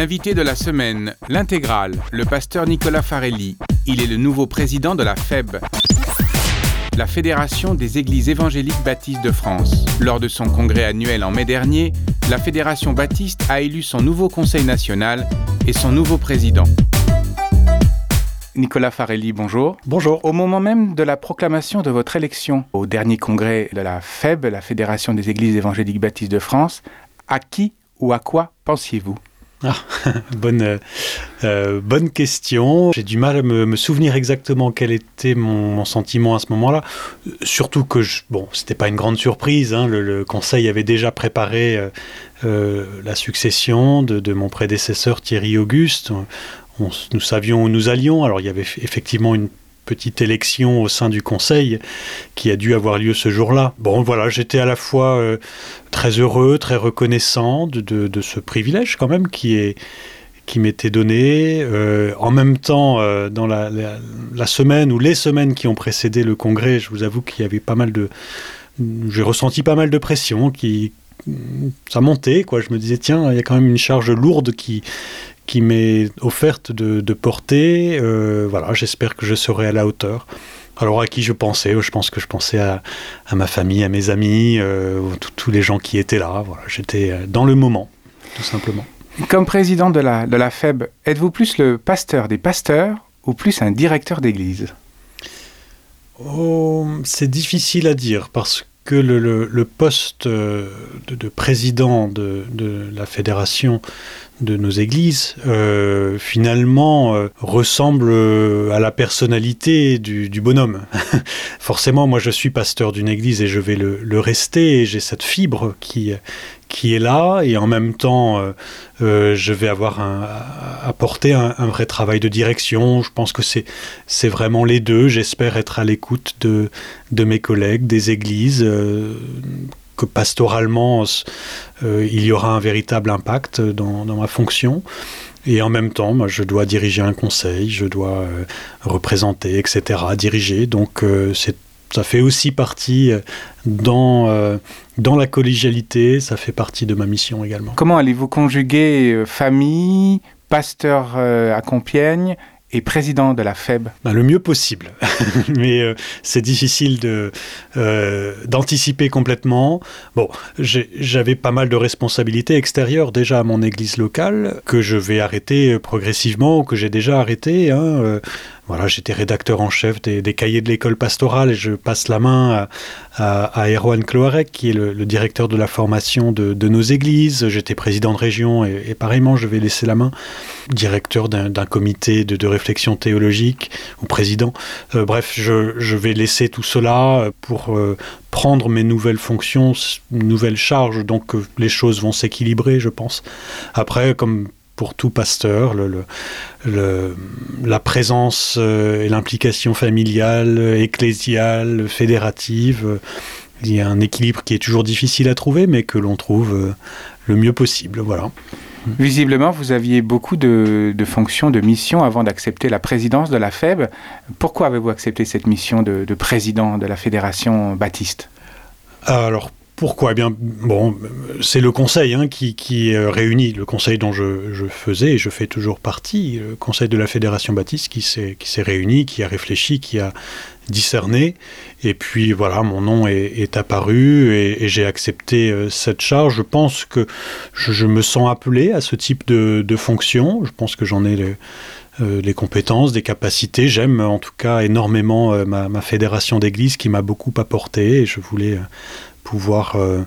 L'invité de la semaine, l'intégrale, le pasteur Nicolas Farelli. Il est le nouveau président de la FEB, la Fédération des Églises évangéliques baptistes de France. Lors de son congrès annuel en mai dernier, la Fédération baptiste a élu son nouveau conseil national et son nouveau président. Nicolas Farelli, bonjour. Bonjour. Au moment même de la proclamation de votre élection au dernier congrès de la FEB, la Fédération des Églises évangéliques baptistes de France, à qui ou à quoi pensiez-vous? Ah, bonne, euh, euh, bonne question. J'ai du mal à me, souvenir exactement quel était mon, sentiment à ce moment-là. Surtout que, je, bon, c'était pas une grande surprise. Hein. le, Conseil avait déjà préparé euh, la succession de, de, mon prédécesseur Thierry Auguste. nous savions où nous allions. Alors, il y avait effectivement une petite élection au sein du Conseil qui a dû avoir lieu ce jour-là. Bon, voilà, j'étais à la fois euh, très heureux, très reconnaissant de, ce privilège quand même qui est qui m'était donné. Euh, en même temps, euh, dans la, semaine ou les semaines qui ont précédé le congrès, je vous avoue qu'il y avait pas mal de... J'ai ressenti pas mal de pression, qui, ça montait, quoi. Je me disais, tiens, il y a quand même une charge lourde qui, qui m'est offerte de, porter. Euh, voilà, j'espère que je serai à la hauteur. Alors à qui je pensais Je pense que je pensais à, ma famille, à mes amis, euh, tous les gens qui étaient là. Voilà, j'étais euh, dans le moment, tout simplement. Comme président de la, de la FEB, êtes-vous plus le pasteur des pasteurs ou plus un directeur d'église? Oh, C'est difficile à dire parce que le, poste de, président de, la fédération de nos églises, euh, finalement, euh, ressemble euh, à la personnalité du, bonhomme. Forcément, moi, je suis pasteur d'une église et je vais le, rester. J'ai cette fibre qui, qui est là et en même temps, je vais avoir un, apporter un, vrai travail de direction. Je pense que c'est, c'est vraiment les deux. J'espère être à l'écoute de, de mes collègues, des églises que pastoralement, euh, il y aura un véritable impact dans, ma fonction. Et en même temps, moi, je dois diriger un conseil, je dois euh, représenter, etc., diriger. Donc, euh, ça fait aussi partie dans, dans la collégialité, ça fait partie de ma mission également. Comment allez-vous conjuguer famille, pasteur à Compiègne et président de la FEB? Ben, Le mieux possible. Mais euh, c'est difficile de, euh, d'anticiper complètement. Bon, j'avais pas mal de responsabilités extérieures déjà à mon église locale que je vais arrêter progressivement ou que j'ai déjà arrêté. Hein, euh, voilà, j'étais rédacteur en chef des, cahiers de l'école pastorale et je passe la main à, à, Erwan Cloarec, qui est le, directeur de la formation de, nos églises. J'étais président de région et, pareillement, je vais laisser la main, directeur d'un comité de, réflexion théologique ou président. Euh, bref, je, vais laisser tout cela pour euh, prendre mes nouvelles fonctions, nouvelles charges, donc euh, les choses vont s'équilibrer, je pense. Après, comme pour tout pasteur, le, la présence euh, et l'implication familiale, ecclésiale, fédérative. Il y a un équilibre qui est toujours difficile à trouver, mais que l'on trouve euh, le mieux possible. Voilà. Visiblement, vous aviez beaucoup de, fonctions, de missions avant d'accepter la présidence de la FEB. Pourquoi avez-vous accepté cette mission de, de président de la Fédération baptiste? Alors, pourquoi? Eh bien, bon, c'est le conseil hein, qui, qui, réunit, le conseil dont je, faisais et je fais toujours partie, le conseil de la Fédération Baptiste qui s'est réuni, qui a réfléchi, qui a discerné. Et puis voilà, mon nom est, apparu et, j'ai accepté euh, cette charge. Je pense que je, me sens appelé à ce type de, fonction. Je pense que j'en ai les, euh, les, compétences, des capacités. J'aime en tout cas énormément euh, ma, fédération d'église qui m'a beaucoup apporté je voulais pouvoir euh,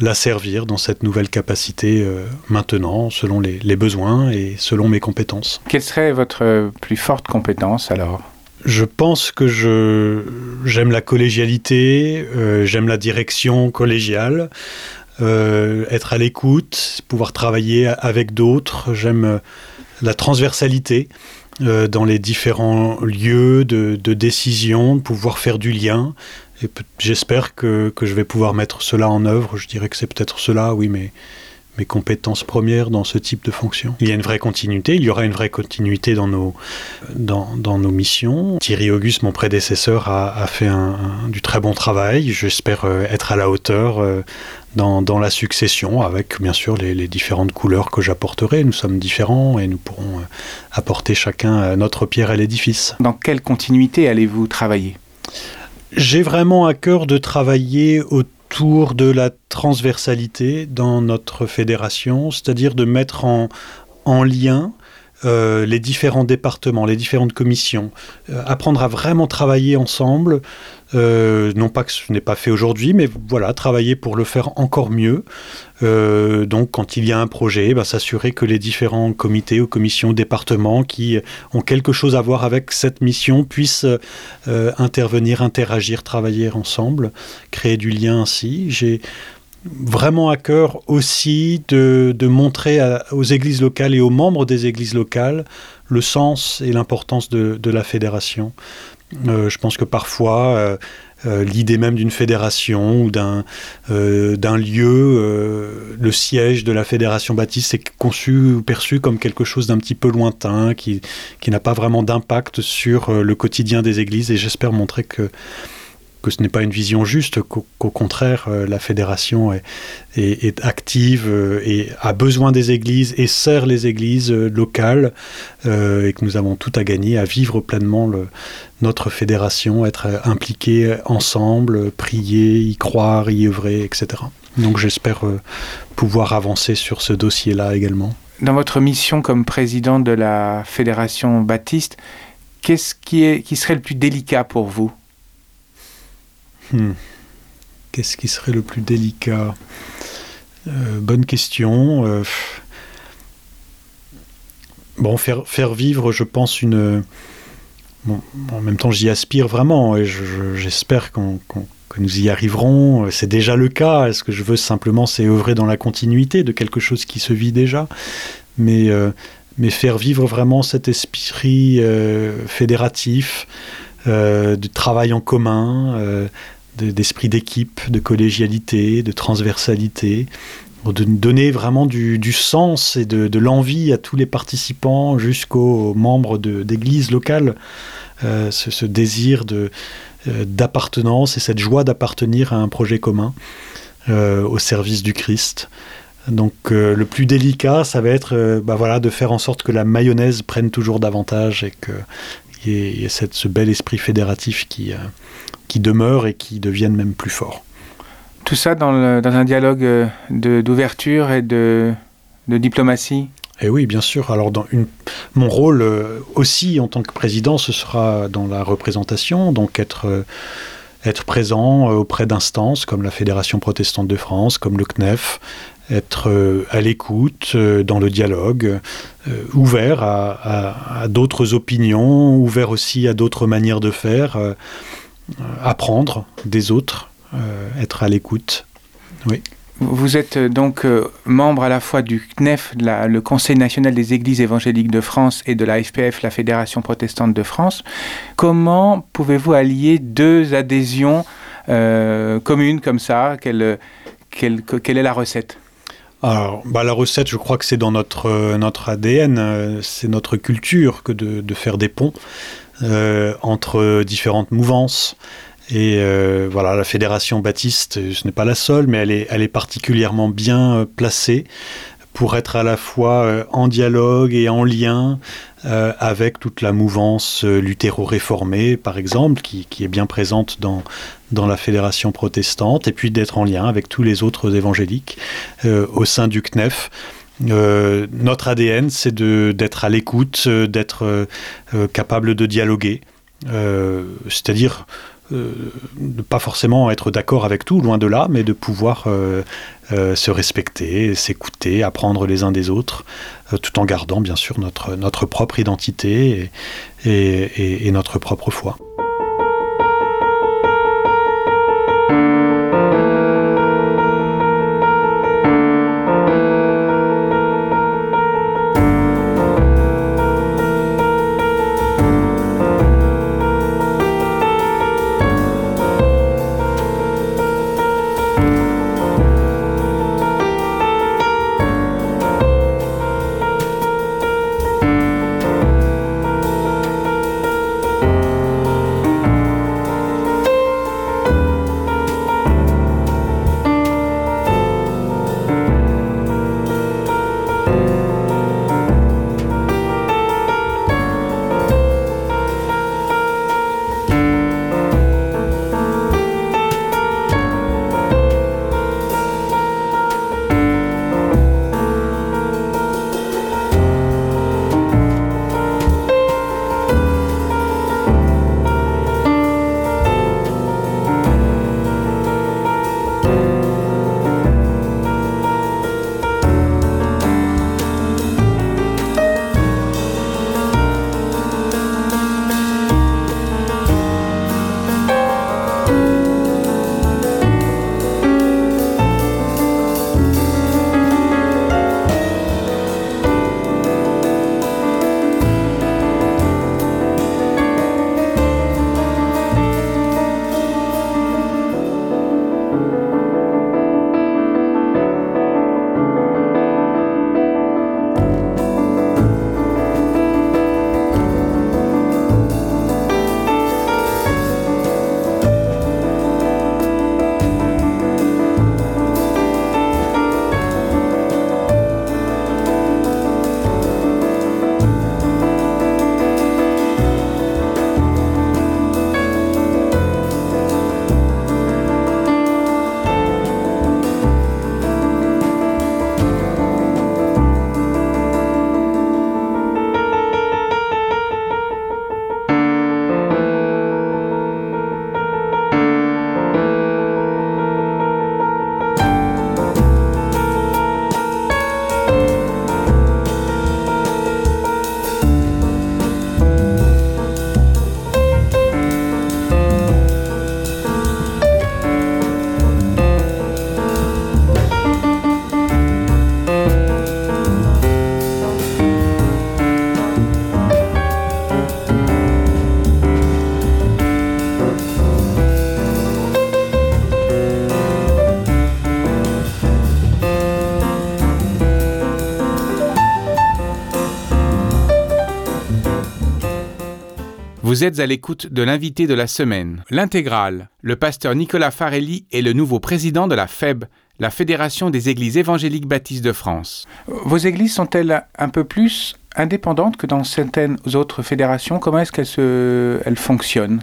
la servir dans cette nouvelle capacité euh, maintenant, selon les, besoins et selon mes compétences. Quelle serait votre plus forte compétence alors? Je pense que je j'aime la collégialité, euh, j'aime la direction collégiale, être à l'écoute, pouvoir travailler avec d'autres. J'aime la transversalité dans les différents lieux de, de décision, pouvoir faire du lien, j'espère que, je vais pouvoir mettre cela en œuvre. Je dirais que c'est peut-être cela, oui, mes compétences premières dans ce type de fonction. Il y a une vraie continuité, il y aura une vraie continuité dans nos, dans, nos missions. Thierry Auguste, mon prédécesseur, a, fait du très bon travail. J'espère euh, être à la hauteur euh, dans, la succession, avec bien sûr les, différentes couleurs que j'apporterai. Nous sommes différents et nous pourrons euh, apporter chacun notre pierre à l'édifice. Dans quelle continuité allez-vous travailler? J'ai vraiment à cœur de travailler autour de la transversalité dans notre fédération, c'est-à-dire de mettre en, en lien euh, les différents départements, les différentes commissions, euh, apprendre à vraiment travailler ensemble, euh, non pas que ce n'est pas fait aujourd'hui, mais voilà, travailler pour le faire encore mieux. Euh, donc quand il y a un projet, bah, s'assurer que les différents comités ou commissions, départements qui ont quelque chose à voir avec cette mission puissent euh, intervenir, interagir, travailler ensemble, créer du lien ainsi. J'ai vraiment à cœur aussi de, montrer aux églises locales et aux membres des églises locales le sens et l'importance de, la fédération. Euh, je pense que parfois, euh, euh, l'idée même d'une fédération ou d'un lieu, le siège de la fédération baptiste est conçu ou perçu comme quelque chose d'un petit peu lointain, qui, qui n'a pas vraiment d'impact sur le quotidien des églises. Et j'espère montrer que que ce n'est pas une vision juste, qu'au qu contraire, euh, la fédération est, active euh, et a besoin des églises et sert les églises euh, locales et que nous avons tout à gagner à vivre pleinement le, notre fédération, être impliqués ensemble, prier, y croire, y œuvrer, etc. Donc j'espère pouvoir avancer sur ce dossier-là également. Dans votre mission comme président de la Fédération baptiste, qu'est-ce qui, qui serait le plus délicat pour vous? Hmm. Qu'est-ce qui serait le plus délicat euh, Bonne question. Euh, bon, faire, vivre, je pense, une. En même temps, j'y aspire vraiment et j'espère qu'on qu que nous y arriverons. C'est déjà le cas. Ce que je veux simplement, c'est œuvrer dans la continuité de quelque chose qui se vit déjà? Mais, euh, mais faire vivre vraiment cet esprit fédératif, euh, de travail en commun, d'esprit de, d'équipe, de collégialité, de transversalité, de donner vraiment du, sens et de, l'envie à tous les participants jusqu'aux membres d'églises locales, euh, ce, désir euh, d'appartenance et cette joie d'appartenir à un projet commun euh, au service du Christ. Donc le plus délicat, ça va être bah, voilà, de faire en sorte que la mayonnaise prenne toujours davantage et qu'il y, y ait ce bel esprit fédératif qui, qui demeure et qui devienne même plus fort. Tout ça dans, le, dans un dialogue euh, d'ouverture et de, de diplomatie? Et oui, bien sûr. Alors, dans une... mon rôle euh, aussi en tant que président, ce sera dans la représentation, donc être, euh, être présent euh, auprès d'instances comme la Fédération protestante de France, comme le CNEF, être à l'écoute, dans le dialogue, ouvert à, à, à d'autres opinions, ouvert aussi à d'autres manières de faire, apprendre des autres, euh, être à l'écoute. Oui. Vous êtes donc euh, membre à la fois du CNEF, la, le Conseil national des églises évangéliques de France, et de la FPF, la Fédération protestante de France. Comment pouvez-vous allier deux adhésions euh, communes comme ça? Quelle, quelle, quelle est la recette? Alors, bah, la recette, je crois que c'est dans notre, euh, notre ADN, euh, c'est notre culture que de, de faire des ponts euh, entre différentes mouvances. Et euh, voilà, la Fédération Baptiste, ce n'est pas la seule, mais elle est, particulièrement bien euh, placée pour être à la fois euh, en dialogue et en lien euh, avec toute la mouvance euh, luthéro-réformée, par exemple, qui, est bien présente dans, la fédération protestante, et puis d'être en lien avec tous les autres évangéliques euh, au sein du CNEF. Euh, notre ADN, c'est d'être à l'écoute, euh, d'être euh, capable de dialoguer, c'est-à-dire de pas forcément être d'accord avec tout, loin de là, mais de pouvoir se respecter, s'écouter, apprendre les uns des autres, tout en gardant bien sûr notre, propre identité et, et, et notre propre foi. Vous êtes à l'écoute de l'invité de la semaine, l'intégrale. Le pasteur Nicolas Farelli est le nouveau président de la FEB, la Fédération des Églises évangéliques baptistes de France. Vos églises sont-elles un peu plus indépendantes que dans certaines autres fédérations? Comment est-ce qu'elles se... elles fonctionnent?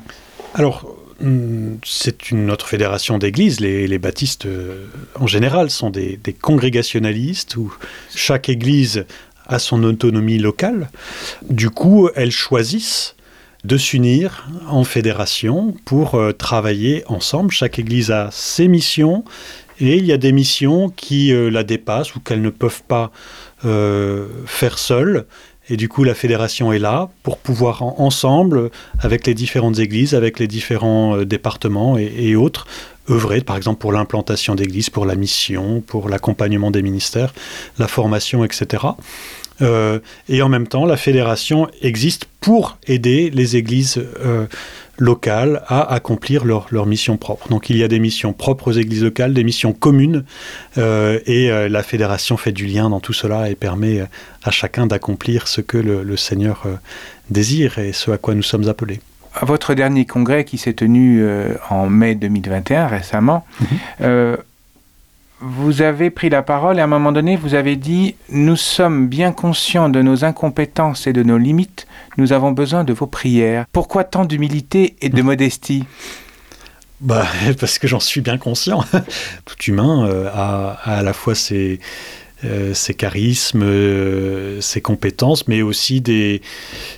Alors, hmm, c'est une autre fédération d'églises. Les, les, baptistes, euh, en général, sont des, des, congrégationalistes où chaque église a son autonomie locale. Du coup, elles choisissent de s'unir en fédération pour euh, travailler ensemble. Chaque église a ses missions et il y a des missions qui euh, la dépassent ou qu'elles ne peuvent pas euh, faire seules. Et du coup, la fédération est là pour pouvoir en, ensemble, avec les différentes églises, avec les différents départements et, et, autres, œuvrer, par exemple, pour l'implantation d'églises, pour la mission, pour l'accompagnement des ministères, la formation, etc. Euh, et en même temps, la fédération existe pour aider les églises euh, locales à accomplir leur, leur, mission propre. Donc il y a des missions propres aux églises locales, des missions communes, euh, et la fédération fait du lien dans tout cela et permet à chacun d'accomplir ce que le, le Seigneur désire et ce à quoi nous sommes appelés. À votre dernier congrès qui s'est tenu en mai 2021, récemment, mm -hmm vous avez pris la parole et à un moment donné, vous avez dit Nous sommes bien conscients de nos incompétences et de nos limites, nous avons besoin de vos prières. Pourquoi tant d'humilité et de modestie? Bah, Parce que j'en suis bien conscient. Tout humain euh, a, a, à la fois ses, euh, ses charismes, euh, ses compétences, mais aussi des,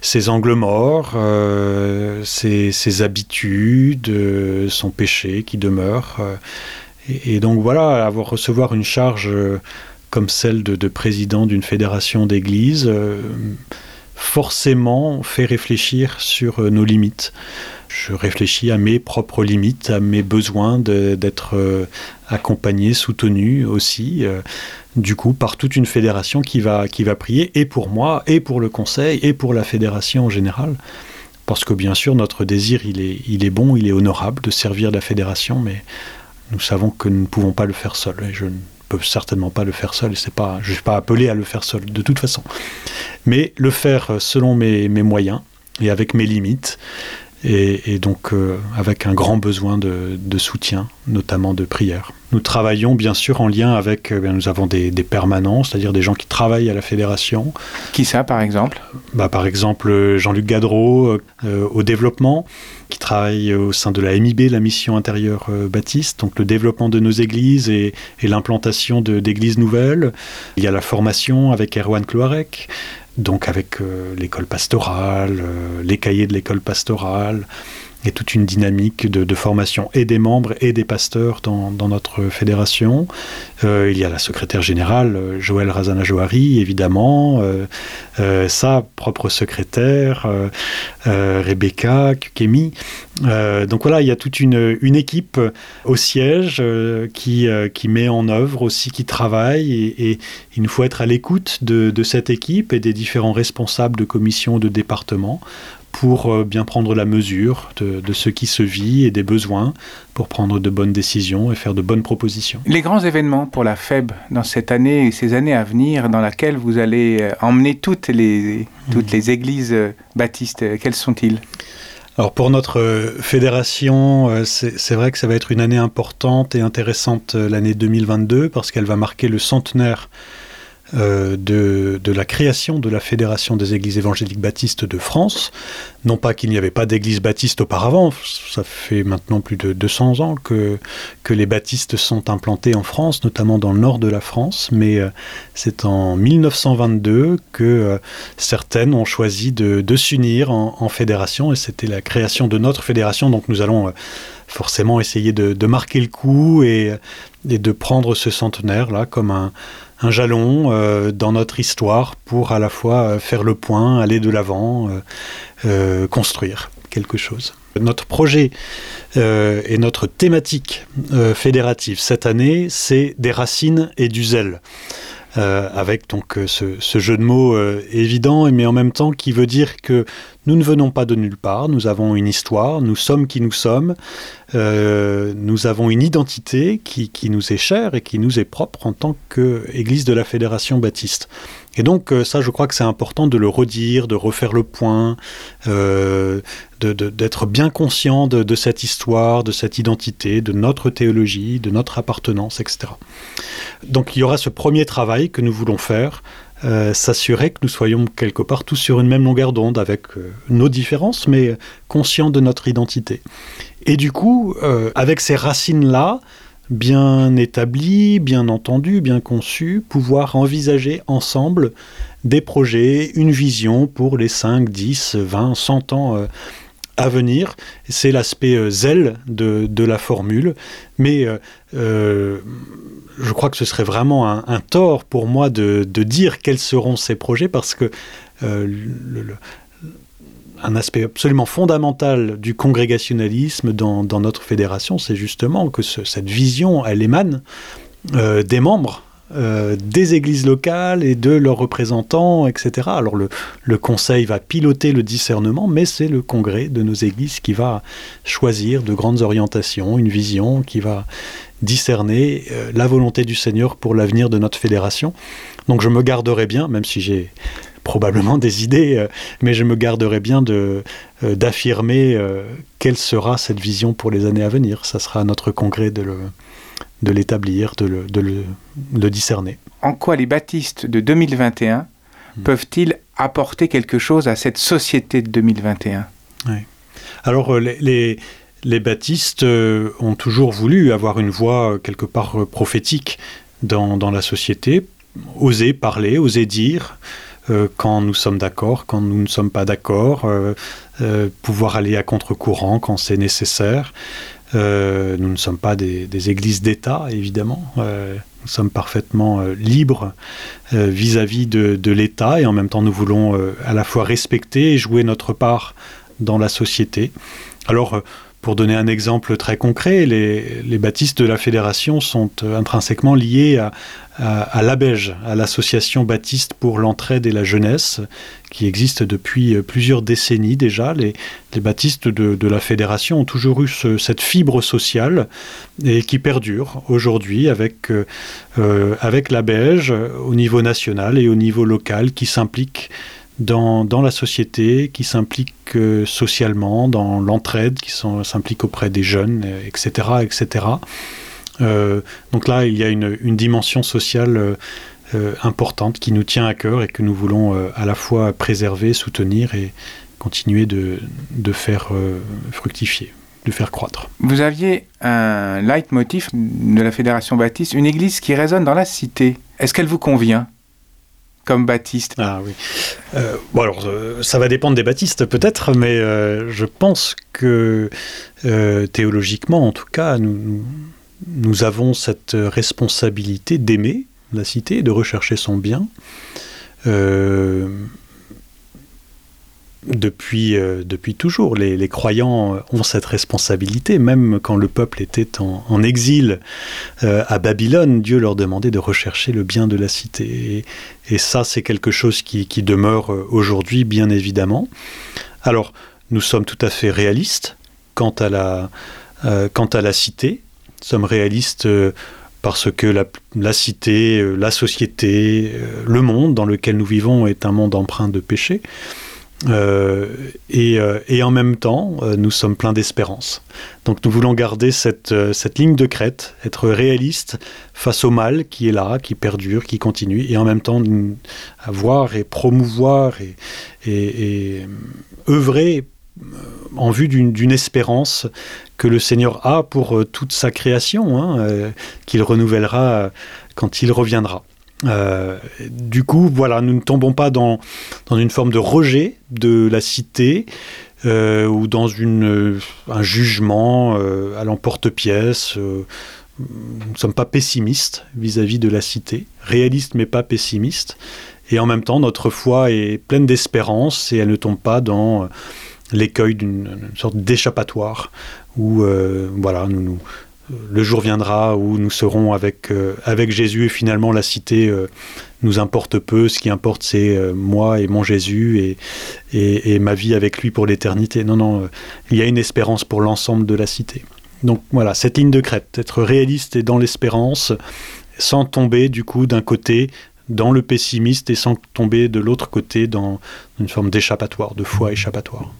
ses angles morts, ses, ses, habitudes, son péché qui demeure. Et, donc voilà, avoir recevoir une charge euh, comme celle de, de président d'une fédération d'églises, euh, forcément fait réfléchir sur euh, nos limites. Je réfléchis à mes propres limites, à mes besoins d'être euh, accompagné, soutenu aussi, du coup, par toute une fédération qui va, qui va prier, et pour moi, et pour le conseil, et pour la fédération en général. Parce que bien sûr, notre désir, il est, il est bon, il est honorable de servir la fédération, mais nous savons que nous ne pouvons pas le faire seul. Et je ne peux certainement pas le faire seul. Pas, je ne suis pas appelé à le faire seul, de toute façon. Mais le faire selon mes moyens et avec mes limites, et, et donc euh, avec un grand besoin de, de soutien, notamment de prière. Nous travaillons bien sûr en lien avec, euh, nous avons des, des permanents, c'est-à-dire des gens qui travaillent à la fédération. Qui ça par exemple? Bah, Par exemple Jean-Luc Gadreau euh, au développement, qui travaille au sein de la MIB, la mission intérieure euh, baptiste, donc le développement de nos églises et, et l'implantation d'églises nouvelles. Il y a la formation avec Erwan Cloarec, donc avec euh, l'école pastorale, euh, les cahiers de l'école pastorale, et toute une dynamique de, formation et des membres et des pasteurs dans, notre fédération. Euh, il y a la secrétaire générale, Joël Razana Johari, évidemment, euh, euh, sa propre secrétaire, euh, euh, Rebecca Kukemi. Euh, donc voilà, il y a toute une, équipe au siège euh, qui, euh, qui met en œuvre aussi, qui travaille, et, il nous faut être à l'écoute de, de cette équipe et des différents responsables de commissions de département pour euh, bien prendre la mesure de, de ce qui se vit et des besoins pour prendre de bonnes décisions et faire de bonnes propositions. Les grands événements pour la FEB dans cette année et ces années à venir dans laquelle vous allez euh, emmener toutes les, toutes mmh. les églises euh, baptistes, quels sont-ils? Alors pour notre fédération, c'est vrai que ça va être une année importante et intéressante l'année 2022 parce qu'elle va marquer le centenaire euh, de, la création de la Fédération des Églises évangéliques baptistes de France. Non pas qu'il n'y avait pas d'église baptiste auparavant, ça fait maintenant plus de 200 ans que, que les baptistes sont implantés en France, notamment dans le nord de la France, mais euh, c'est en 1922 que euh, certaines ont choisi de, s'unir en, fédération. Et c'était la création de notre fédération, donc nous allons forcément essayer de, marquer le coup et, et de prendre ce centenaire là comme un, un jalon euh, dans notre histoire pour à la fois euh, faire le point, aller de l'avant, euh, construire quelque chose. Notre projet et notre thématique fédérative cette année, c'est des racines et du zèle. Avec donc ce, jeu de mots évident mais en même temps qui veut dire que nous ne venons pas de nulle part nous avons une histoire nous sommes qui nous sommes euh, nous avons une identité qui, nous est chère et qui nous est propre en tant qu'église de la fédération baptiste et donc euh, ça je crois que c'est important de le redire de refaire le point euh, d'être bien conscient de, cette histoire, de cette identité, de notre théologie, de notre appartenance, etc. Donc il y aura ce premier travail que nous voulons faire, euh, s'assurer que nous soyons quelque part tous sur une même longueur d'onde avec euh, nos différences, mais conscients de notre identité. Et du coup, euh, avec ces racines-là, bien établies, bien entendues, bien conçues, pouvoir envisager ensemble des projets, une vision pour les 5, 10, 20, 100 ans à venir. C'est l'aspect euh, zèle de, la formule. Mais euh, euh, je crois que ce serait vraiment un, tort pour moi de, dire quels seront ces projets parce que un aspect absolument fondamental du congrégationalisme dans, notre fédération, c'est justement que cette vision, elle émane des membres euh, des églises locales et de leurs représentants, etc. Alors le, conseil va piloter le discernement, mais c'est le congrès de nos églises qui va choisir de grandes orientations, une vision qui va discerner euh, la volonté du Seigneur pour l'avenir de notre fédération. Donc je me garderai bien, même si j'ai probablement des idées, euh, mais je me garderai bien de, d'affirmer quelle sera cette vision pour les années à venir. Ça sera notre congrès de le, de l'établir, de, le, discerner. En quoi les baptistes de 2021 hmm. peuvent-ils apporter quelque chose à cette société de 2021 Alors euh, les, les, baptistes euh, ont toujours voulu avoir une voix euh, quelque part prophétique dans, la société, oser parler, oser dire. quand nous sommes d'accord, quand nous ne sommes pas d'accord, pouvoir aller à contre-courant quand c'est nécessaire. Euh, nous ne sommes pas des, églises d'État, évidemment. Euh, nous sommes parfaitement euh, libres vis-à-vis de, de l'État et en même temps nous voulons à la fois respecter et jouer notre part dans la société. Alors, pour donner un exemple très concret, les, baptistes de la fédération sont euh, intrinsèquement liés à, à, l'ABEJ, à l'association baptiste pour l'entraide et la jeunesse, qui existe depuis euh, plusieurs décennies déjà. Les, baptistes de, la fédération ont toujours eu cette fibre sociale et qui perdure aujourd'hui avec, euh, avec l'ABEJ au niveau national et au niveau local qui s'impliquent dans, la société, qui s'implique euh, socialement, dans l'entraide, qui s'implique auprès des jeunes, etc. etc. Euh, donc là, il y a une, dimension sociale euh, importante qui nous tient à cœur et que nous voulons à la fois préserver, soutenir et continuer de, de faire fructifier de faire croître. Vous aviez un leitmotiv de la Fédération baptiste, une église qui résonne dans la cité. Est-ce qu'elle vous convient? Comme baptiste Ah oui. Euh, bon alors, euh, ça va dépendre des baptistes peut-être, mais euh, je pense que théologiquement, en tout cas, nous, nous avons cette responsabilité d'aimer la cité, de rechercher son bien depuis, euh, depuis toujours. Les, croyants ont cette responsabilité, même quand le peuple était en, exil euh, à Babylone, Dieu leur demandait de rechercher le bien de la cité. Et, ça, c'est quelque chose qui, demeure euh, aujourd'hui, bien évidemment. Alors, nous sommes tout à fait réalistes quant à la, quant à la cité. Nous sommes réalistes parce que la, la, cité, la société, le monde dans lequel nous vivons est un monde empreint de péché. Euh, euh, et, en même temps, euh, nous sommes pleins d'espérance. Donc nous voulons garder cette, ligne de crête, être réaliste face au mal qui est là, qui perdure, qui continue, et en même temps avoir et promouvoir et, et, œuvrer en vue d'une espérance que le Seigneur a pour toute sa création, hein, qu'il renouvellera quand il reviendra. Euh, du coup, voilà, nous ne tombons pas dans, dans une forme de rejet de la cité euh, ou dans une, un jugement euh, à l'emporte-pièce. nous ne sommes pas pessimistes vis-à-vis de la cité, réalistes mais pas pessimistes. Et en même temps, notre foi est pleine d'espérance et elle ne tombe pas dans l'écueil d'une sorte d'échappatoire où voilà, nous, nous, le jour viendra où nous serons avec, euh, avec Jésus et finalement la cité euh, nous importe peu. Ce qui importe, c'est euh, moi et mon Jésus et, et, ma vie avec lui pour l'éternité. Non, non, il y a une espérance pour l'ensemble de la cité. Donc voilà, cette ligne de crête, être réaliste et dans l'espérance, sans tomber du coup d'un côté dans le pessimiste et sans tomber de l'autre côté dans une forme d'échappatoire, de foi échappatoire.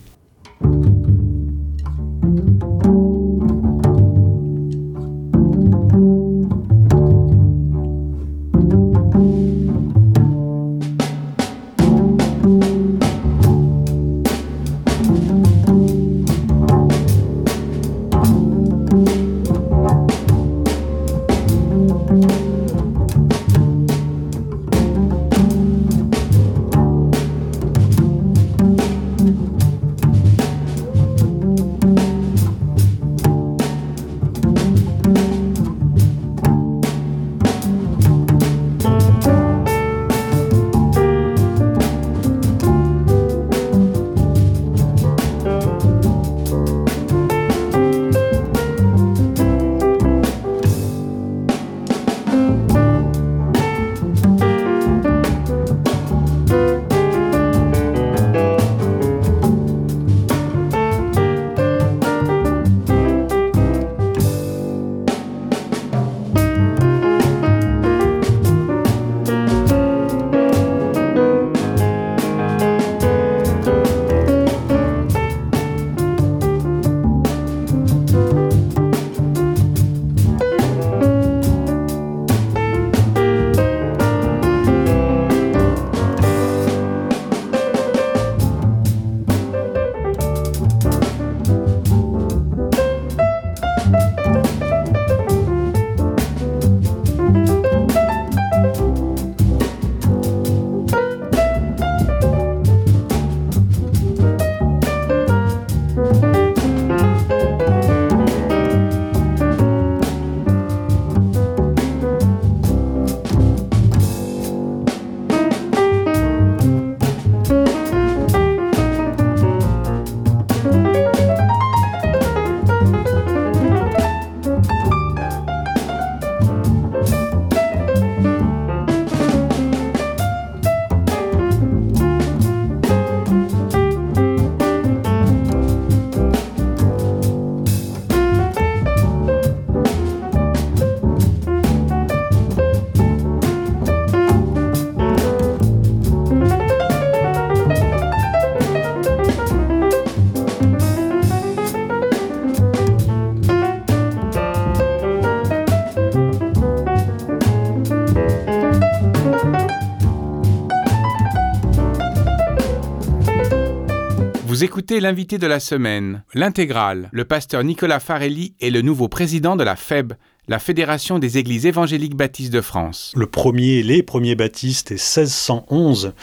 Écoutez l'invité de la semaine, l'intégrale. Le pasteur Nicolas Farelli est le nouveau président de la FEB, la Fédération des Églises évangéliques baptistes de France. Le premier, les premiers baptistes, est 1611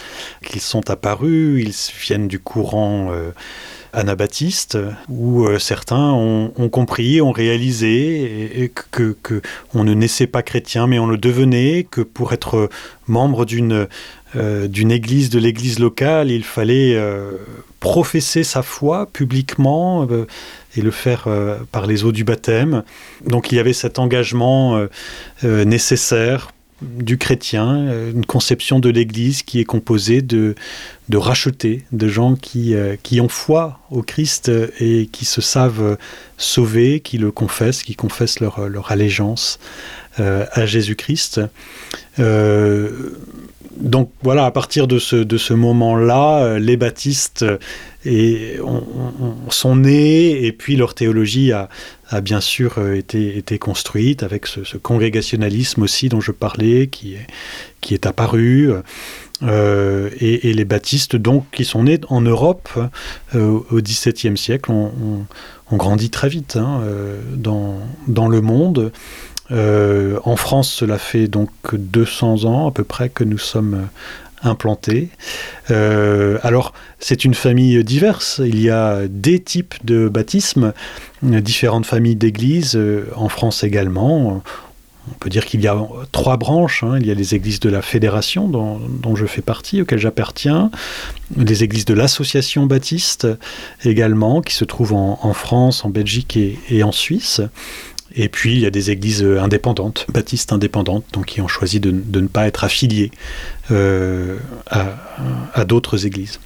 qu'ils sont apparus. Ils viennent du courant euh, anabaptiste, où euh, certains ont, ont, compris, ont réalisé et, que, que, on ne naissait pas chrétien, mais on le devenait, que pour être membre d'une euh, d'une église, de l'église locale, il fallait euh, professer sa foi publiquement euh, et le faire par les eaux du baptême. Donc il y avait cet engagement nécessaire du chrétien, une conception de l'Église qui est composée de, de rachetés, de gens qui, qui ont foi au Christ et qui se savent sauvés, qui le confessent, qui confessent leur, leur allégeance à Jésus-Christ. Euh, donc voilà, à partir de ce, de ce moment-là, euh, les baptistes et, on, on, sont nés et puis leur théologie a, bien sûr euh, été, été construite avec ce, ce, congrégationalisme aussi dont je parlais qui est, qui est apparu. Euh, et, les baptistes donc qui sont nés en Europe euh, au XVIIe siècle ont, ont, ont grandi très vite hein, euh, dans, dans le monde. Euh, en France, cela fait donc 200 ans à peu près que nous sommes implantés. Euh, alors, c'est une famille diverse. Il y a des types de baptismes, différentes familles d'églises, euh, en France également. On peut dire qu'il y a trois branches. Hein. Il y a les églises de la fédération dont, je fais partie, auxquelles j'appartiens, les églises de l'association baptiste également, qui se trouvent en, France, en Belgique et en Suisse. Et puis il y a des églises indépendantes, baptistes indépendantes, donc qui ont choisi de, de ne pas être affiliées euh, à, à d'autres églises.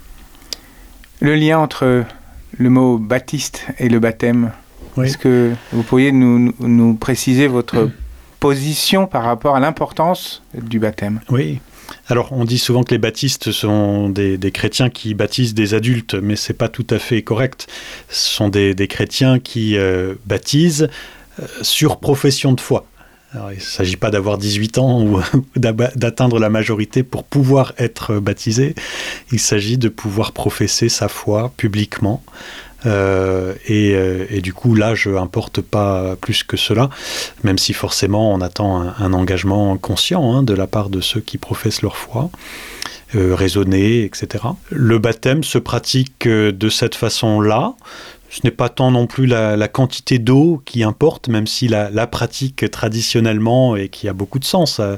Le lien entre le mot baptiste et le baptême, oui. est-ce que vous pourriez nous, nous préciser votre position par rapport à l'importance du baptême? Oui. Alors, on dit souvent que les baptistes sont des, des chrétiens qui baptisent des adultes, mais c'est pas tout à fait correct. Ce sont des, des chrétiens qui euh, baptisent sur profession de foi. Il ne s'agit pas d'avoir 18 ans ou d'atteindre la majorité pour pouvoir être baptisé. Il s'agit de pouvoir professer sa foi publiquement. Euh, et, euh, et du coup, l'âge importe pas plus que cela, même si forcément on attend un, un engagement conscient hein, de la part de ceux qui professent leur foi. Euh, raisonner, etc. Le baptême se pratique euh, de cette façon-là, ce n'est pas tant non plus la, quantité d'eau qui importe, même si la, pratique traditionnellement et qui a beaucoup de sens, euh,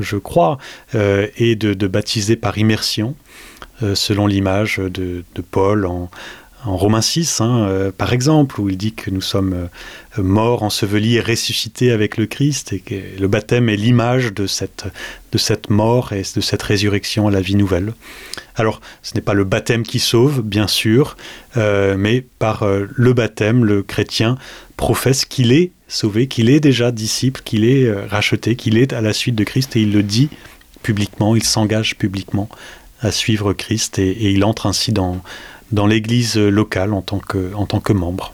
je crois, euh, est de, baptiser par immersion, selon l'image de, de Paul en, en Romains 6, hein, euh, par exemple, où il dit que nous sommes euh, morts, ensevelis et ressuscités avec le Christ, et que le baptême est l'image de cette, mort et de cette résurrection à la vie nouvelle. Alors, ce n'est pas le baptême qui sauve, bien sûr, euh, mais par le baptême, le chrétien professe qu'il est sauvé, qu'il est déjà disciple, qu'il est racheté, qu'il est à la suite de Christ, et il le dit publiquement, il s'engage publiquement à suivre Christ, et il entre ainsi dans dans l'église locale en tant que, en tant que membre.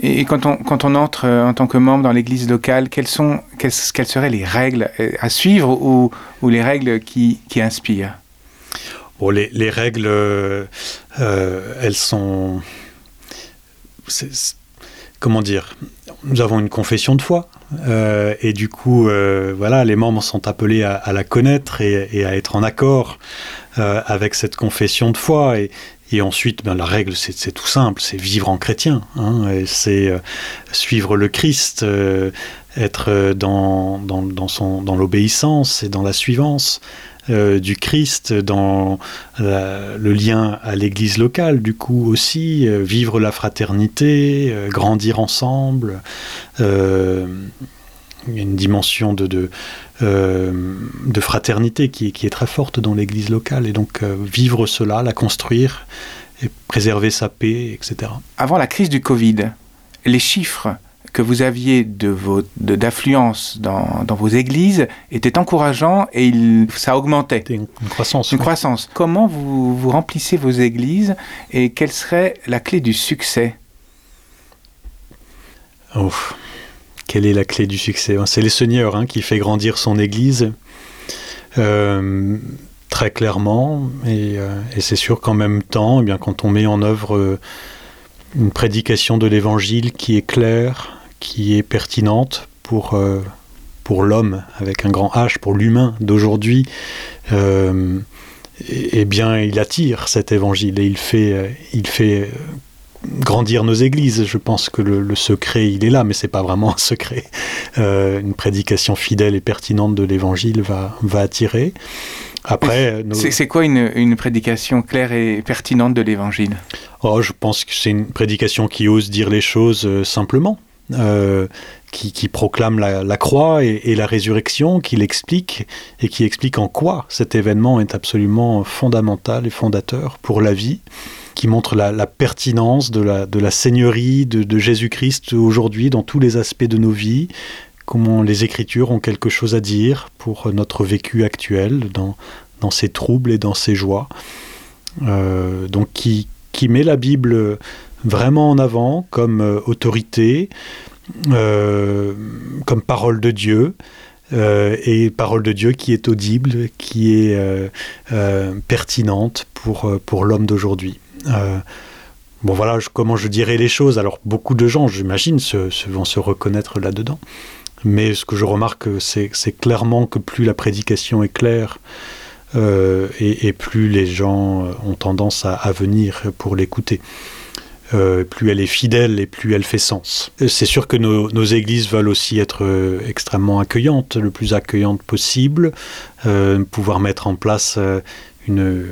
Et quand on, quand on entre euh, en tant que membre dans l'église locale, quelles, sont, quelles, quelles seraient les règles euh, à suivre ou, ou les règles qui, qui inspirent? Bon, les, les règles, euh, elles sont... C est, c est, comment dire Nous avons une confession de foi. Euh, et du coup, euh, voilà, les membres sont appelés à, à la connaître et, et à être en accord euh, avec cette confession de foi. Et, Et ensuite, ben, la règle, c'est tout simple, c'est vivre en chrétien, c'est euh, suivre le Christ, euh, être dans, dans, dans, son, dans l'obéissance et dans la suivance euh, du Christ, dans le lien à l'église locale, du coup aussi, euh, vivre la fraternité, euh, grandir ensemble. Euh, une dimension de, de, euh, de fraternité qui, qui est très forte dans l'église locale et donc euh, vivre cela, la construire et préserver sa paix, etc. Avant la crise du Covid, les chiffres que vous aviez d'affluence dans, dans vos églises étaient encourageants et il, ça augmentait. Une, une croissance. Une oui. croissance. Comment vous, vous remplissez vos églises et quelle serait la clé du succès? Ouf quelle est la clé du succès C'est le Seigneur hein, qui fait grandir son Église. Euh, très clairement, et, c'est sûr qu'en même temps, eh bien, quand on met en œuvre une prédication de l'Évangile qui est claire, qui est pertinente pour, l'homme avec un grand H, pour l'humain d'aujourd'hui, eh bien, il attire cet évangile et il fait grandir nos églises. Je pense que le, secret, il est là, mais c'est pas vraiment un secret. Euh, une prédication fidèle et pertinente de l'évangile va, va attirer. Après, c'est quoi une, prédication claire et pertinente de l'évangile? Oh, je pense que c'est une prédication qui ose dire les choses euh, simplement. Euh, qui, proclame la, croix et, la résurrection, qui l'explique et qui explique en quoi cet événement est absolument fondamental et fondateur pour la vie, qui montre la, pertinence de la, seigneurie de, Jésus-Christ aujourd'hui dans tous les aspects de nos vies, comment les Écritures ont quelque chose à dire pour notre vécu actuel, dans, dans ses troubles et dans ses joies. Euh, donc qui, met la Bible vraiment en avant comme euh, autorité, euh, comme parole de Dieu. Et parole de Dieu qui est audible, qui est pertinente pour l'homme d'aujourd'hui. Bon voilà comment je dirais les choses. Alors beaucoup de gens, j'imagine, vont se reconnaître là-dedans. Mais ce que je remarque, c'est clairement que plus la prédication est claire, et, plus les gens ont tendance à venir pour l'écouter. Euh, plus elle est fidèle et plus elle fait sens. Euh, c'est sûr que nos, églises veulent aussi être euh, extrêmement accueillantes, le plus accueillantes possible, pouvoir mettre en place une,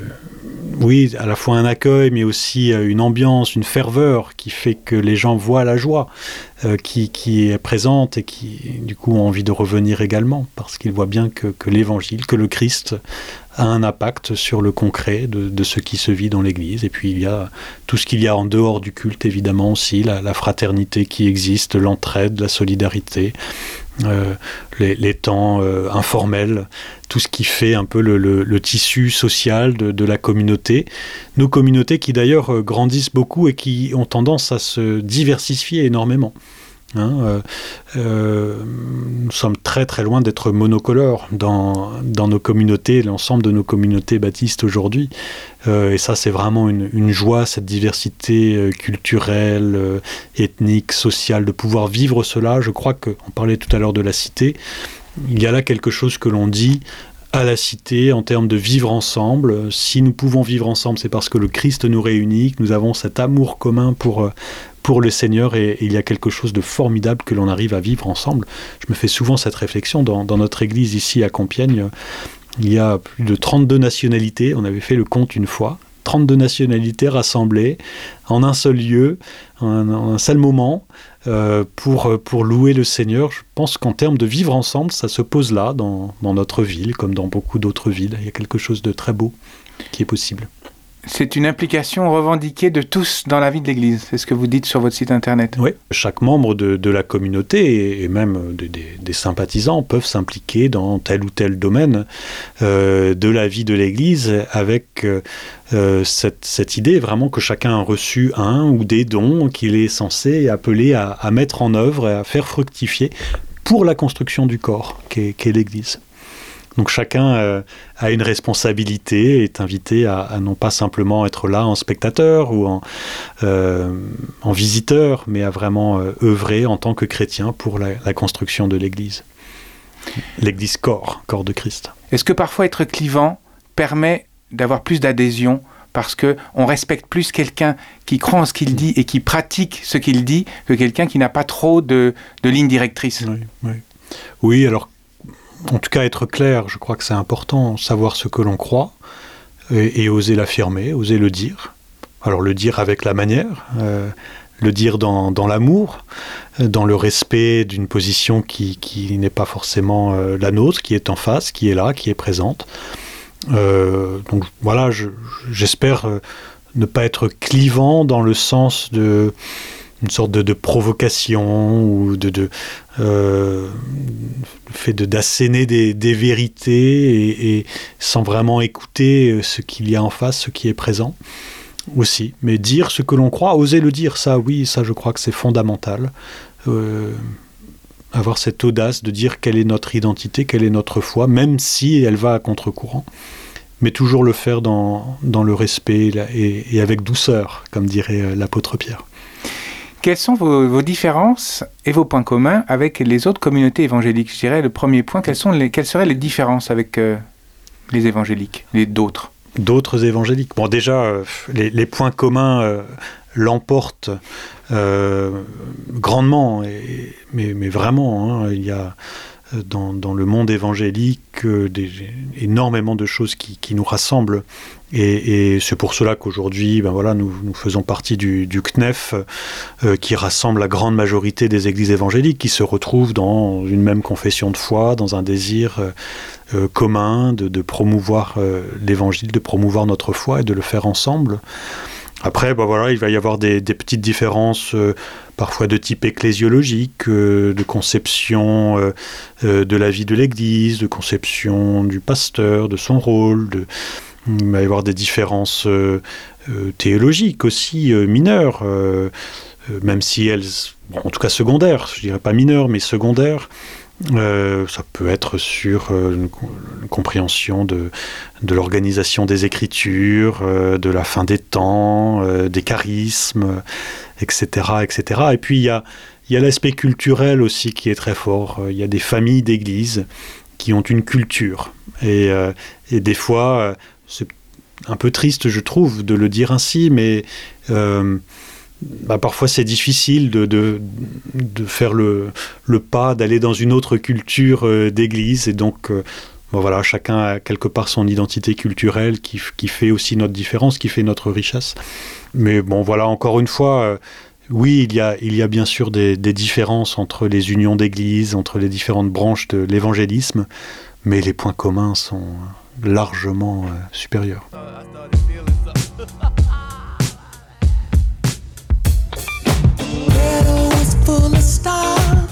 oui, à la fois un accueil, mais aussi une ambiance, une ferveur qui fait que les gens voient la joie qui, qui, est présente et qui, du coup, ont envie de revenir également, parce qu'ils voient bien que, que l'évangile, que le Christ a un impact sur le concret de, ce qui se vit dans l'Église. Et puis il y a tout ce qu'il y a en dehors du culte, évidemment aussi, la, fraternité qui existe, l'entraide, la solidarité, euh, les, temps euh, informels, tout ce qui fait un peu le, tissu social de, de, la communauté. Nos communautés qui d'ailleurs euh, grandissent beaucoup et qui ont tendance à se diversifier énormément. Hein, euh, euh, nous sommes très très loin d'être monocolores dans, dans nos communautés, l'ensemble de nos communautés baptistes aujourd'hui. Euh, et ça, c'est vraiment une, une, joie, cette diversité culturelle, ethnique, sociale, de pouvoir vivre cela. Je crois qu'on parlait tout à l'heure de la cité. Il y a là quelque chose que l'on dit à la cité en termes de vivre ensemble. Si nous pouvons vivre ensemble, c'est parce que le Christ nous réunit, que nous avons cet amour commun pour, pour le Seigneur et, il y a quelque chose de formidable que l'on arrive à vivre ensemble. Je me fais souvent cette réflexion dans, notre église ici à Compiègne. Il y a plus de 32 nationalités, on avait fait le compte une fois, 32 nationalités rassemblées en un seul lieu, en un seul moment, euh, pour, louer le Seigneur. Je pense qu'en termes de vivre ensemble, ça se pose là, dans notre ville, comme dans beaucoup d'autres villes. Il y a quelque chose de très beau qui est possible c'est une implication revendiquée de tous dans la vie de l'Église. C'est ce que vous dites sur votre site internet. Oui, chaque membre de, la communauté et même des, sympathisants peuvent s'impliquer dans tel ou tel domaine euh, de la vie de l'Église avec euh, euh, cette, idée vraiment que chacun a reçu un ou des dons qu'il est censé appeler à, à, mettre en œuvre et à faire fructifier pour la construction du corps qu'est l'Église. Donc chacun euh, a une responsabilité et est invité à, non pas simplement être là en spectateur ou en, euh, en visiteur, mais à vraiment euh, œuvrer en tant que chrétien pour la, construction de l'Église. L'Église corps, corps de Christ. Est-ce que parfois être clivant permet d'avoir plus d'adhésion parce que on respecte plus quelqu'un qui croit en ce qu'il dit et qui pratique ce qu'il dit que quelqu'un qui n'a pas trop de, de ligne directrice? Oui, oui. oui, alors en tout cas être clair, je crois que c'est important, savoir ce que l'on croit et, oser l'affirmer, oser le dire. Alors le dire avec la manière, euh, le dire dans, l'amour, dans le respect d'une position qui, n'est pas forcément euh, la nôtre, qui est en face, qui est là, qui est présente. Euh, donc voilà, j'espère ne pas être clivant dans le sens de une sorte de, provocation ou de, euh, fait d'asséner des, vérités et, sans vraiment écouter euh, ce qu'il y a en face, ce qui est présent aussi. Mais dire ce que l'on croit, oser le dire, ça oui, ça je crois que c'est fondamental. Euh, avoir cette audace de dire quelle est notre identité, quelle est notre foi, même si elle va à contre-courant mais toujours le faire dans, dans le respect et avec douceur, comme dirait l'apôtre Pierre. Quelles sont vos, différences et vos points communs avec les autres communautés évangéliques? Je dirais le premier point, quelles, sont les, quelles seraient les différences avec les évangéliques, les d'autres? D'autres évangéliques. Bon, déjà, les, points communs l'emportent grandement, mais, mais, vraiment, hein, il y a dans, le monde évangélique euh, énormément de choses qui, nous rassemblent. Et, c'est pour cela qu'aujourd'hui, ben voilà, nous, faisons partie du, CNEF, euh, qui rassemble la grande majorité des églises évangéliques, qui se retrouvent dans une même confession de foi, dans un désir euh, commun de, promouvoir l'évangile, de promouvoir notre foi et de le faire ensemble. Après, ben voilà, il va y avoir des, petites différences parfois de type ecclésiologique, euh, de conception euh, euh, de la vie de l'Église, de conception du pasteur, de son rôle. De... Il va y avoir des différences théologiques aussi mineures, même si elles, en tout cas secondaires, je dirais pas mineures, mais secondaires. ça peut être sur une, compréhension de, de l'organisation des écritures, de la fin des temps, des charismes, etc., etc. Et puis il y a, y a l'aspect culturel aussi qui est très fort. Il y a des familles d'églises qui ont une culture. Et, euh, et des fois, euh, c'est un peu triste, je trouve, de le dire ainsi, mais euh, bah, parfois c'est difficile de, de, faire le, le pas, d'aller dans une autre culture d'église. Et donc, bon, voilà, chacun a quelque part son identité culturelle qui, qui, fait aussi notre différence, qui fait notre richesse. Mais bon, voilà, encore une fois, euh, oui, il y, a, il y a bien sûr des, différences entre les unions d'églises, entre les différentes branches de l'évangélisme, mais les points communs sont largement euh, are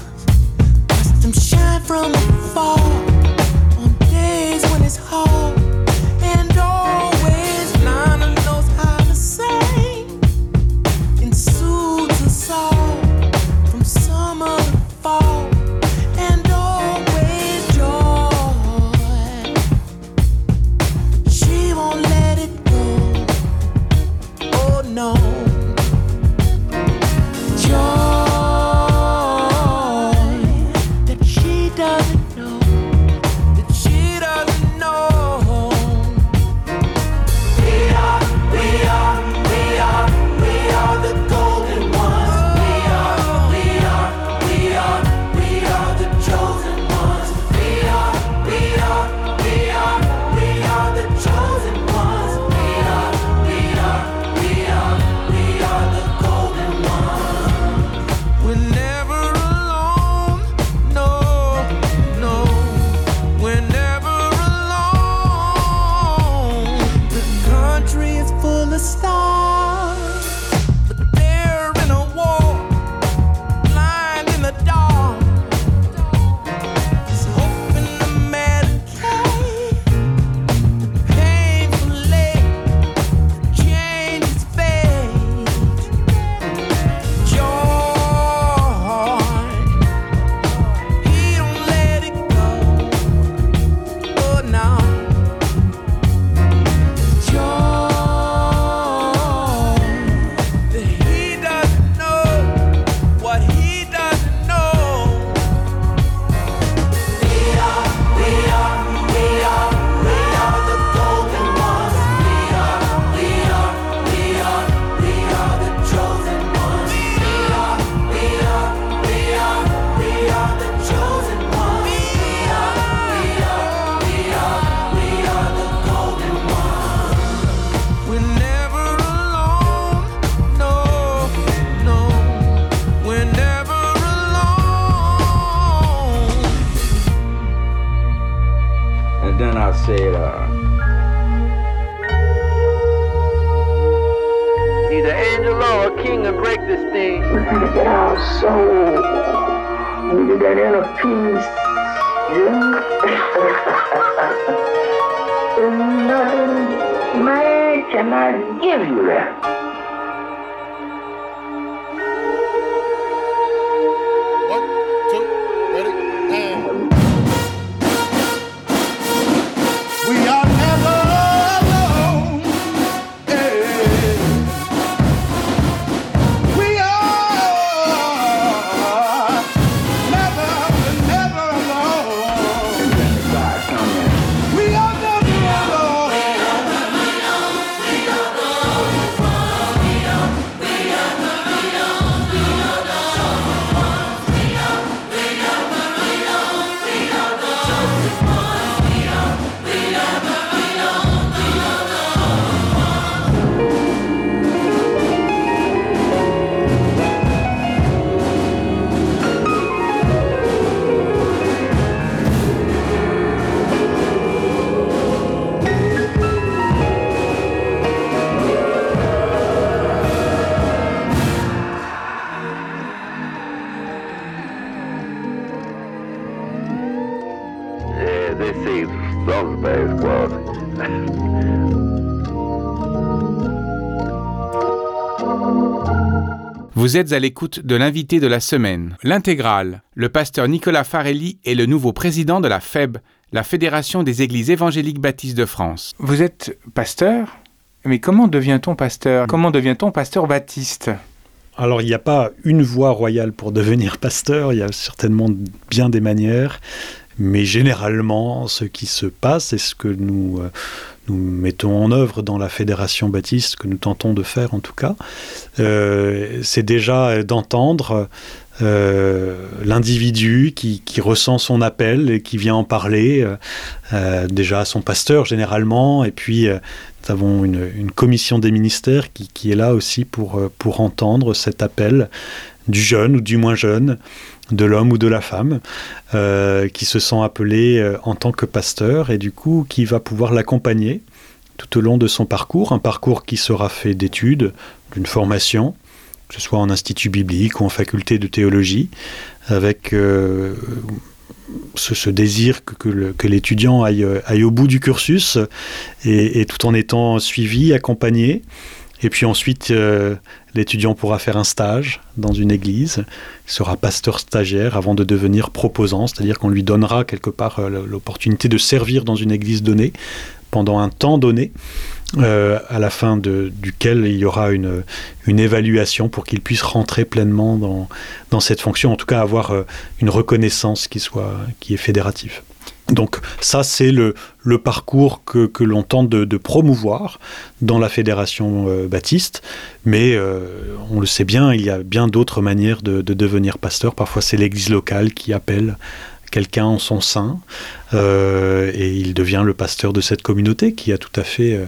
Vous êtes à l'écoute de l'invité de la semaine. L'intégrale. Le pasteur Nicolas Farelli est le nouveau président de la FEB, la Fédération des Églises évangéliques baptistes de France. Vous êtes pasteur? Mais comment devient-on pasteur? Comment devient-on pasteur baptiste? Alors, il n'y a pas une voie royale pour devenir pasteur, il y a certainement bien des manières, mais généralement, ce qui se passe et ce que nous, euh, nous mettons en œuvre dans la fédération baptiste, que nous tentons de faire en tout cas, euh, c'est déjà d'entendre euh, l'individu qui, ressent son appel et qui vient en parler, déjà à son pasteur généralement, et puis nous avons une, une, commission des ministères qui, qui, est là aussi pour, pour entendre cet appel du jeune ou du moins jeune, de l'homme ou de la femme, euh, qui se sent appelé euh, en tant que pasteur et du coup qui va pouvoir l'accompagner tout au long de son parcours, un parcours qui sera fait d'études, d'une formation, que ce soit en institut biblique ou en faculté de théologie, avec euh, ce, désir que, l'étudiant aille, au bout du cursus et, tout en étant suivi, accompagné. Et puis ensuite, L'étudiant pourra faire un stage dans une église, sera pasteur stagiaire avant de devenir proposant, c'est-à-dire qu'on lui donnera quelque part euh, l'opportunité de servir dans une église donnée pendant un temps donné, euh, à la fin duquel il y aura une, une évaluation pour qu'il puisse rentrer pleinement dans, dans, cette fonction, en tout cas avoir euh, une reconnaissance qui, soit, qui est fédérative. Donc ça, c'est le, parcours que, l'on tente de, promouvoir dans la fédération euh, baptiste. Mais euh, on le sait bien, il y a bien d'autres manières de, de, devenir pasteur. Parfois, c'est l'église locale qui appelle quelqu'un en son sein euh, et il devient le pasteur de cette communauté qui a tout à fait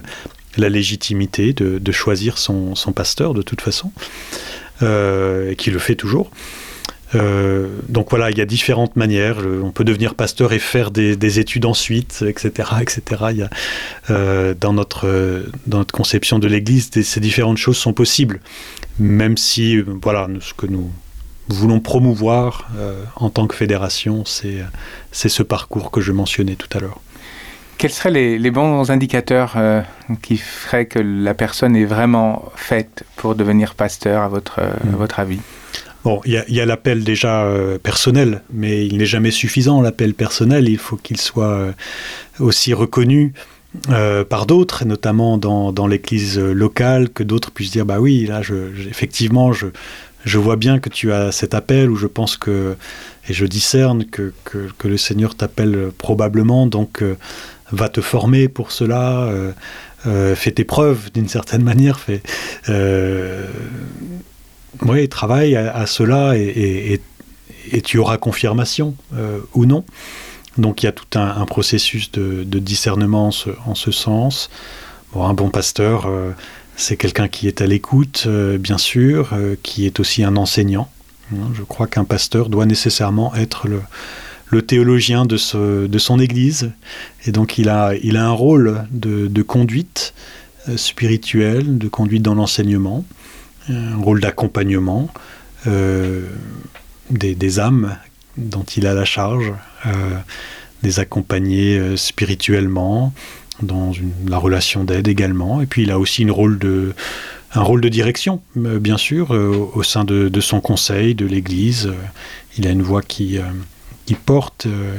la légitimité de, choisir son, son, pasteur de toute façon et qui le fait toujours. Euh, donc voilà, il y a différentes manières. On peut devenir pasteur et faire des, des études ensuite, etc., etc. Il y a, euh, dans notre dans notre conception de l'Église, ces différentes choses sont possibles, même si voilà, ce que nous voulons promouvoir euh, en tant que fédération, c'est ce parcours que je mentionnais tout à l'heure. Quels seraient les, les bons indicateurs euh, qui feraient que la personne est vraiment faite pour devenir pasteur, à votre, mmh. à votre avis? Bon, il y a, l'appel déjà euh, personnel, mais il n'est jamais suffisant, l'appel personnel. Il faut qu'il soit euh, aussi reconnu euh, par d'autres, notamment dans, l'église locale, que d'autres puissent dire Bah oui, là, je, effectivement, je, vois bien que tu as cet appel, ou je pense que, et je discerne que, que, le Seigneur t'appelle probablement, donc va te former pour cela. Fais tes preuves d'une certaine manière, oui, travaille à, cela et, tu auras confirmation euh, ou non. Donc il y a tout un, processus de, discernement en ce, en ce sens. Un bon pasteur, euh, c'est quelqu'un qui est à l'écoute, euh, bien sûr, qui est aussi un enseignant. Je crois qu'un pasteur doit nécessairement être le, théologien de, son église. Et donc il a, un rôle de, conduite spirituelle, de conduite dans l'enseignement un rôle d'accompagnement euh, des, âmes dont il a la charge, euh, des accompagner euh, spirituellement, dans la relation d'aide également. Et puis il a aussi un rôle de direction, euh, bien sûr, euh, au sein de, son conseil, de l'Église. Euh, il a une voix qui, euh, porte, euh,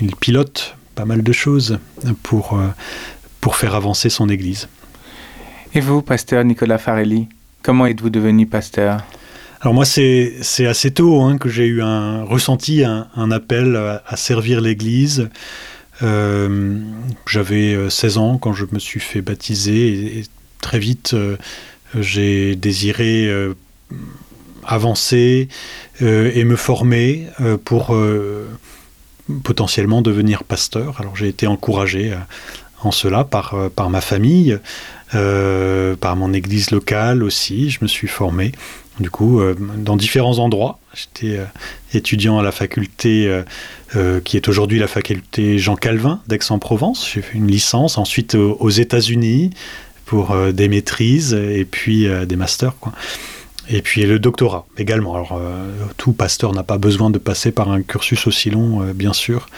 il pilote pas mal de choses pour, euh, pour faire avancer son Église. Et vous, pasteur Nicolas Farelli? Comment êtes-vous devenu pasteur Alors moi, c'est assez tôt hein, que j'ai eu un ressenti, un, appel à, servir l'Église. Euh, J'avais 16 ans quand je me suis fait baptiser et, très vite, euh, j'ai désiré euh, avancer euh, et me former euh, pour euh, potentiellement devenir pasteur. Alors j'ai été encouragé euh, en cela par, euh, ma famille euh, par mon église locale aussi. Je me suis formé du coup euh, dans différents endroits. J'étais euh, étudiant à la faculté euh, euh, qui est aujourd'hui la faculté Jean Calvin d'Aix-en-Provence. J'ai fait une licence ensuite aux, États-Unis pour euh, des maîtrises et puis euh, des masters quoi. Et puis le doctorat également. Alors, euh, tout pasteur n'a pas besoin de passer par un cursus aussi long, euh, bien sûr.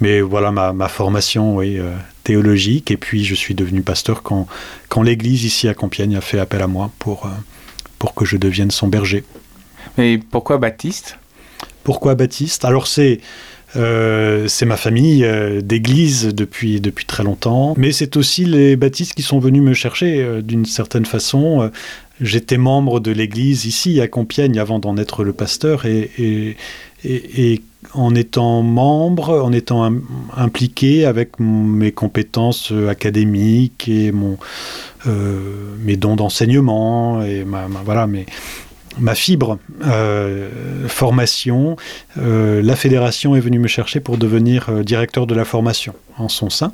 Mais voilà ma, ma formation oui, euh, théologique. Et puis je suis devenu pasteur quand, quand l'église ici à Compiègne a fait appel à moi pour, euh, pour que je devienne son berger. Mais pourquoi Baptiste? Pourquoi Baptiste? Alors c'est euh, c'est ma famille euh, d'église depuis, depuis très longtemps, mais c'est aussi les baptistes qui sont venus me chercher euh, d'une certaine façon. J'étais membre de l'église ici à Compiègne avant d'en être le pasteur et, et, et, en étant membre, en étant impliqué avec mes compétences académiques et mon, mes dons d'enseignement et ma, voilà, mes, ma fibre euh, formation, euh, la fédération est venue me chercher pour devenir euh, directeur de la formation en son sein.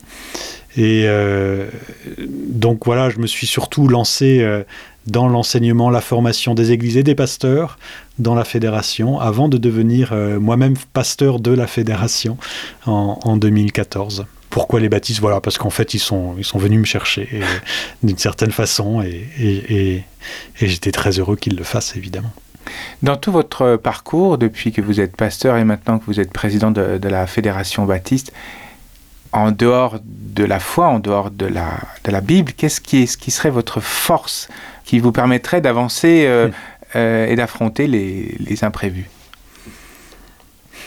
Et donc voilà, je me suis surtout lancé dans l'enseignement, la formation des églises et des pasteurs dans la fédération, avant de devenir moi-même pasteur de la fédération en, en 2014 pourquoi les baptistes? Voilà, parce qu'en fait, ils sont, ils sont venus me chercher d'une certaine façon et, et, j'étais très heureux qu'ils le fassent, évidemment. Dans tout votre parcours, depuis que vous êtes pasteur et maintenant que vous êtes président de, la Fédération baptiste, en dehors de la foi, en dehors de la, de la Bible, qu'est-ce qui, ce qui serait votre force qui vous permettrait d'avancer euh, euh, et d'affronter les, les, imprévus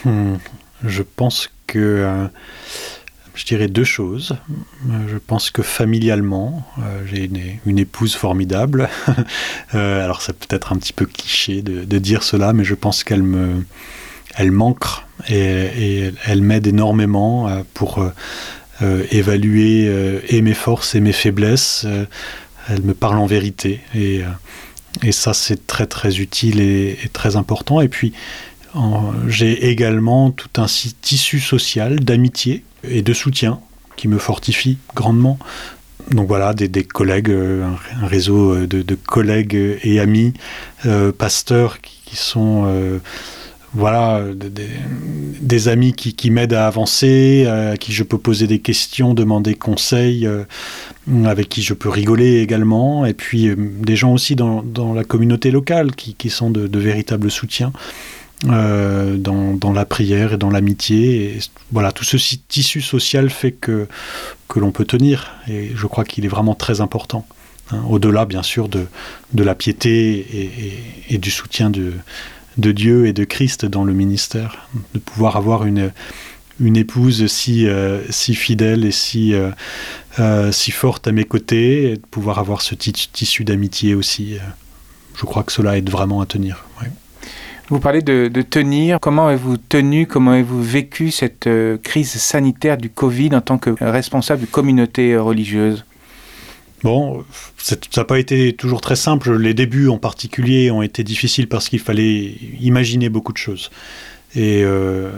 hmm. Je pense que euh, je dirais deux choses. Je pense que familialement, j'ai une, épouse formidable. Alors c'est peut-être un petit peu cliché de, dire cela, mais je pense qu'elle me, elle m'ancre et, elle m'aide énormément pour évaluer et mes forces et mes faiblesses. Elle me parle en vérité et, et ça c'est très très utile et, très important. Et puis j'ai également tout un tissu social d'amitié et de soutien qui me fortifie grandement. Donc voilà, des, collègues, euh, un, réseau euh, de, collègues et amis, euh, pasteurs qui, sont voilà, des, amis qui, m'aident à avancer, à qui je peux poser des questions, demander conseils, avec qui je peux rigoler également, et puis des gens aussi dans, la communauté locale qui, sont de, véritables soutiens. Euh, dans, la prière et dans l'amitié. Et voilà, tout ce tissu social fait que, que l'on peut tenir. Et je crois qu'il est vraiment très important. Hein, au-delà, bien sûr, de, de la piété et, du soutien de, de Dieu et de Christ dans le ministère. De pouvoir avoir une, une épouse si, euh, si fidèle et si, euh, si forte à mes côtés, et de pouvoir avoir ce tissu d'amitié aussi. je crois que cela aide vraiment à tenir. Vous parlez de, tenir. Comment avez-vous tenu, comment avez-vous vécu cette euh, crise sanitaire du Covid en tant que responsable de communauté religieuse? Bon, ça n'a pas été toujours très simple. Les débuts en particulier ont été difficiles parce qu'il fallait imaginer beaucoup de choses. Et euh,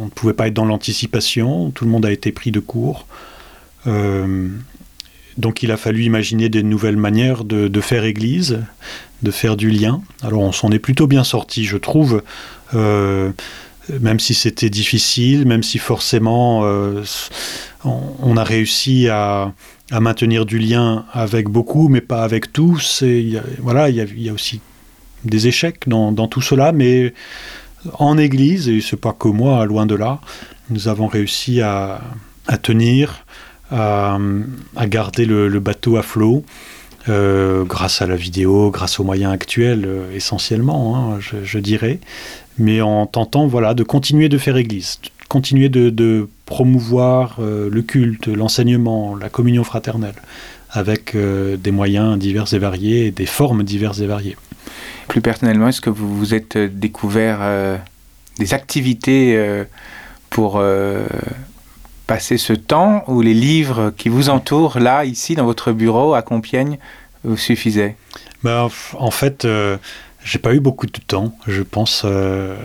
on ne pouvait pas être dans l'anticipation. Tout le monde a été pris de court. Euh, donc il a fallu imaginer des nouvelles manières de, faire Église, de faire du lien. Alors on s'en est plutôt bien sorti, je trouve, euh, même si c'était difficile, même si forcément on, a réussi à, maintenir du lien avec beaucoup, mais pas avec tous. Et voilà, il y, a, aussi des échecs dans, tout cela, mais en Église, et c'est pas que moi, loin de là, nous avons réussi à, à tenir à, garder le, bateau à flot. Euh, grâce à la vidéo, grâce aux moyens actuels euh, essentiellement, hein, je, dirais, mais en tentant voilà, de continuer de faire Église, continuer de, promouvoir euh, le culte, l'enseignement, la communion fraternelle, avec des moyens divers et variés, des formes diverses et variées. Plus personnellement, est-ce que vous vous êtes découvert des activités pour passer ce temps où les livres qui vous entourent, là, ici, dans votre bureau à Compiègne, vous suffisaient? Ben, En fait, euh, j'ai pas eu beaucoup de temps, je pense. Euh,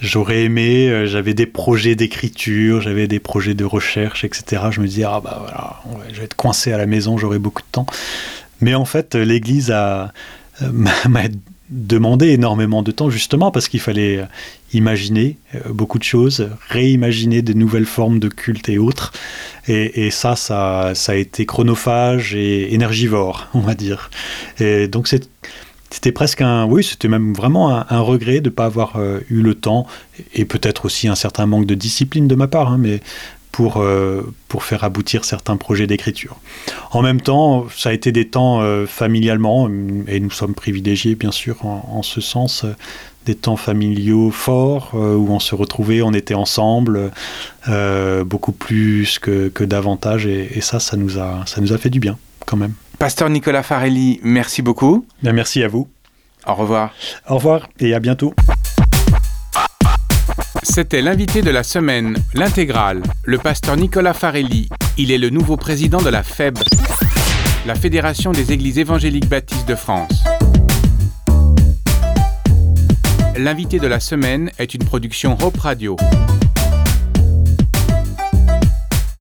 j'aurais aimé, euh, j'avais des projets d'écriture, j'avais des projets de recherche, etc. Je me disais, ah bah voilà, je vais être coincé à la maison, j'aurai beaucoup de temps. Mais en fait, l'Église a m'a demandé énormément de temps justement parce qu'il fallait euh, imaginer euh, beaucoup de choses, réimaginer de nouvelles formes de culte et autres. Et, ça, ça, ça, a été chronophage et énergivore, on va dire. Et donc c'était presque un, oui, c'était même vraiment un, regret de ne pas avoir euh, eu le temps et peut-être aussi un certain manque de discipline de ma part, hein, mais pour, euh, pour faire aboutir certains projets d'écriture. En même temps, ça a été des temps euh, familialement, et nous sommes privilégiés bien sûr en, ce sens, des temps familiaux forts où on se retrouvait, on était ensemble, beaucoup plus que, que davantage, et, ça, ça nous, a, ça nous a fait du bien quand même. Pasteur Nicolas Farelli, merci beaucoup. Bien, merci à vous. Au revoir. Au revoir et à bientôt. C'était l'invité de la semaine, l'intégrale, le pasteur Nicolas Farelli. Il est le nouveau président de la FEB, la Fédération des Églises évangéliques baptistes de France. L'invité de la semaine est une production Hope Radio.